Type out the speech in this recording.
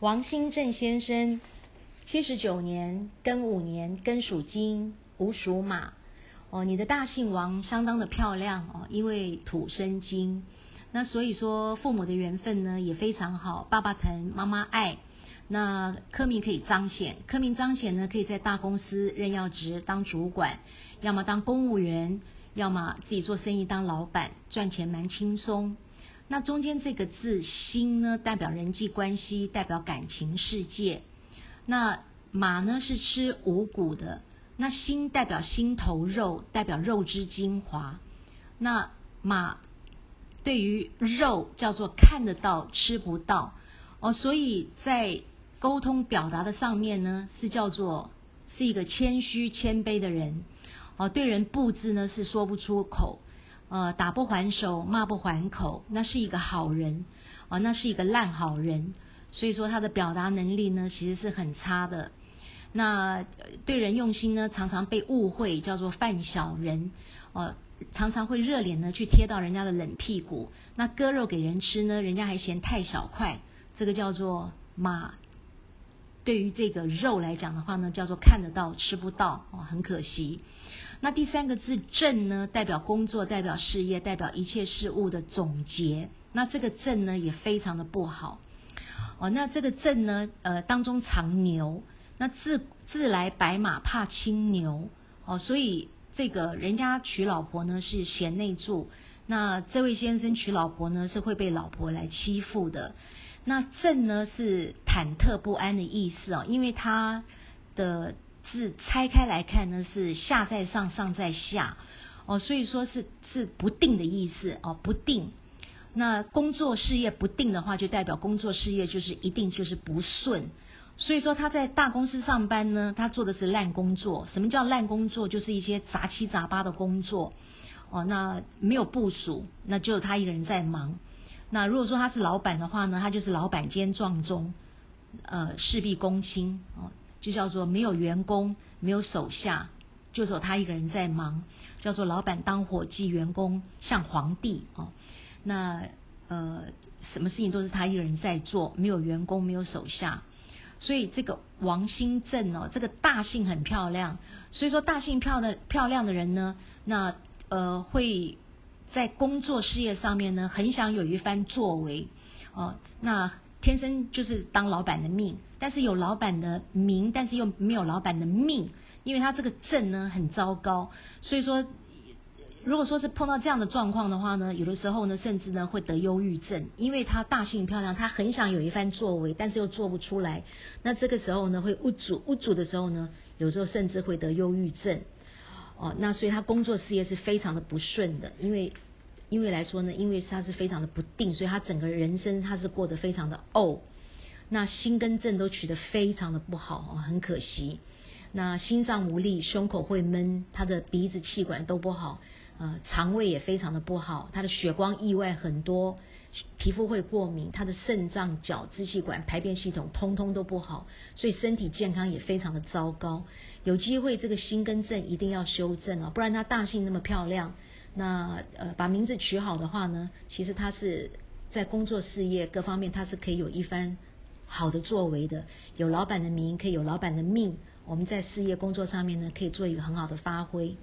王兴正先生，七十九年庚午年庚属金，午属马。哦，你的大姓王相当的漂亮哦，因为土生金，那所以说父母的缘分呢也非常好，爸爸疼，妈妈爱。那科名可以彰显，科名彰显呢可以在大公司任要职当主管，要么当公务员，要么自己做生意当老板，赚钱蛮轻松。那中间这个字心呢，代表人际关系，代表感情世界。那马呢是吃五谷的。那心代表心头肉，代表肉之精华。那马对于肉叫做看得到，吃不到哦，所以在沟通表达的上面呢，是叫做是一个谦虚谦卑的人哦，对人布置呢是说不出口，呃，打不还手，骂不还口，那是一个好人哦，那是一个烂好人，所以说他的表达能力呢，其实是很差的。那对人用心呢，常常被误会叫做犯小人，呃，常常会热脸呢去贴到人家的冷屁股。那割肉给人吃呢，人家还嫌太小块，这个叫做马。对于这个肉来讲的话呢，叫做看得到吃不到，哦，很可惜。那第三个字正呢，代表工作，代表事业，代表一切事物的总结。那这个正呢，也非常的不好。哦，那这个正呢，呃，当中藏牛。那自自来白马怕青牛哦，所以这个人家娶老婆呢是贤内助，那这位先生娶老婆呢是会被老婆来欺负的。那正呢是忐忑不安的意思哦，因为他的字拆开来看呢是下在上上在下哦，所以说是是不定的意思哦，不定。那工作事业不定的话，就代表工作事业就是一定就是不顺。所以说他在大公司上班呢，他做的是烂工作。什么叫烂工作？就是一些杂七杂八的工作。哦，那没有部署，那只有他一个人在忙。那如果说他是老板的话呢，他就是老板兼撞钟，呃，事必躬亲哦，就叫做没有员工，没有手下，就只有他一个人在忙，叫做老板当伙计，员工像皇帝哦。那呃，什么事情都是他一个人在做，没有员工，没有手下。所以这个王新正哦，这个大姓很漂亮。所以说大姓漂的漂亮的人呢，那呃会在工作事业上面呢，很想有一番作为哦。那天生就是当老板的命，但是有老板的名，但是又没有老板的命，因为他这个正呢很糟糕。所以说。如果说是碰到这样的状况的话呢，有的时候呢，甚至呢会得忧郁症，因为他大性漂亮，他很想有一番作为，但是又做不出来。那这个时候呢，会无主无主的时候呢，有时候甚至会得忧郁症。哦，那所以他工作事业是非常的不顺的，因为因为来说呢，因为他是非常的不定，所以他整个人生他是过得非常的怄。那心跟正都取得非常的不好，很可惜。那心脏无力，胸口会闷，他的鼻子气管都不好。呃，肠胃也非常的不好，他的血光意外很多，皮肤会过敏，他的肾脏、脚、支气管、排便系统通通都不好，所以身体健康也非常的糟糕。有机会这个心跟正一定要修正啊，不然他大性那么漂亮，那呃把名字取好的话呢，其实他是在工作事业各方面他是可以有一番好的作为的，有老板的名，可以有老板的命，我们在事业工作上面呢可以做一个很好的发挥。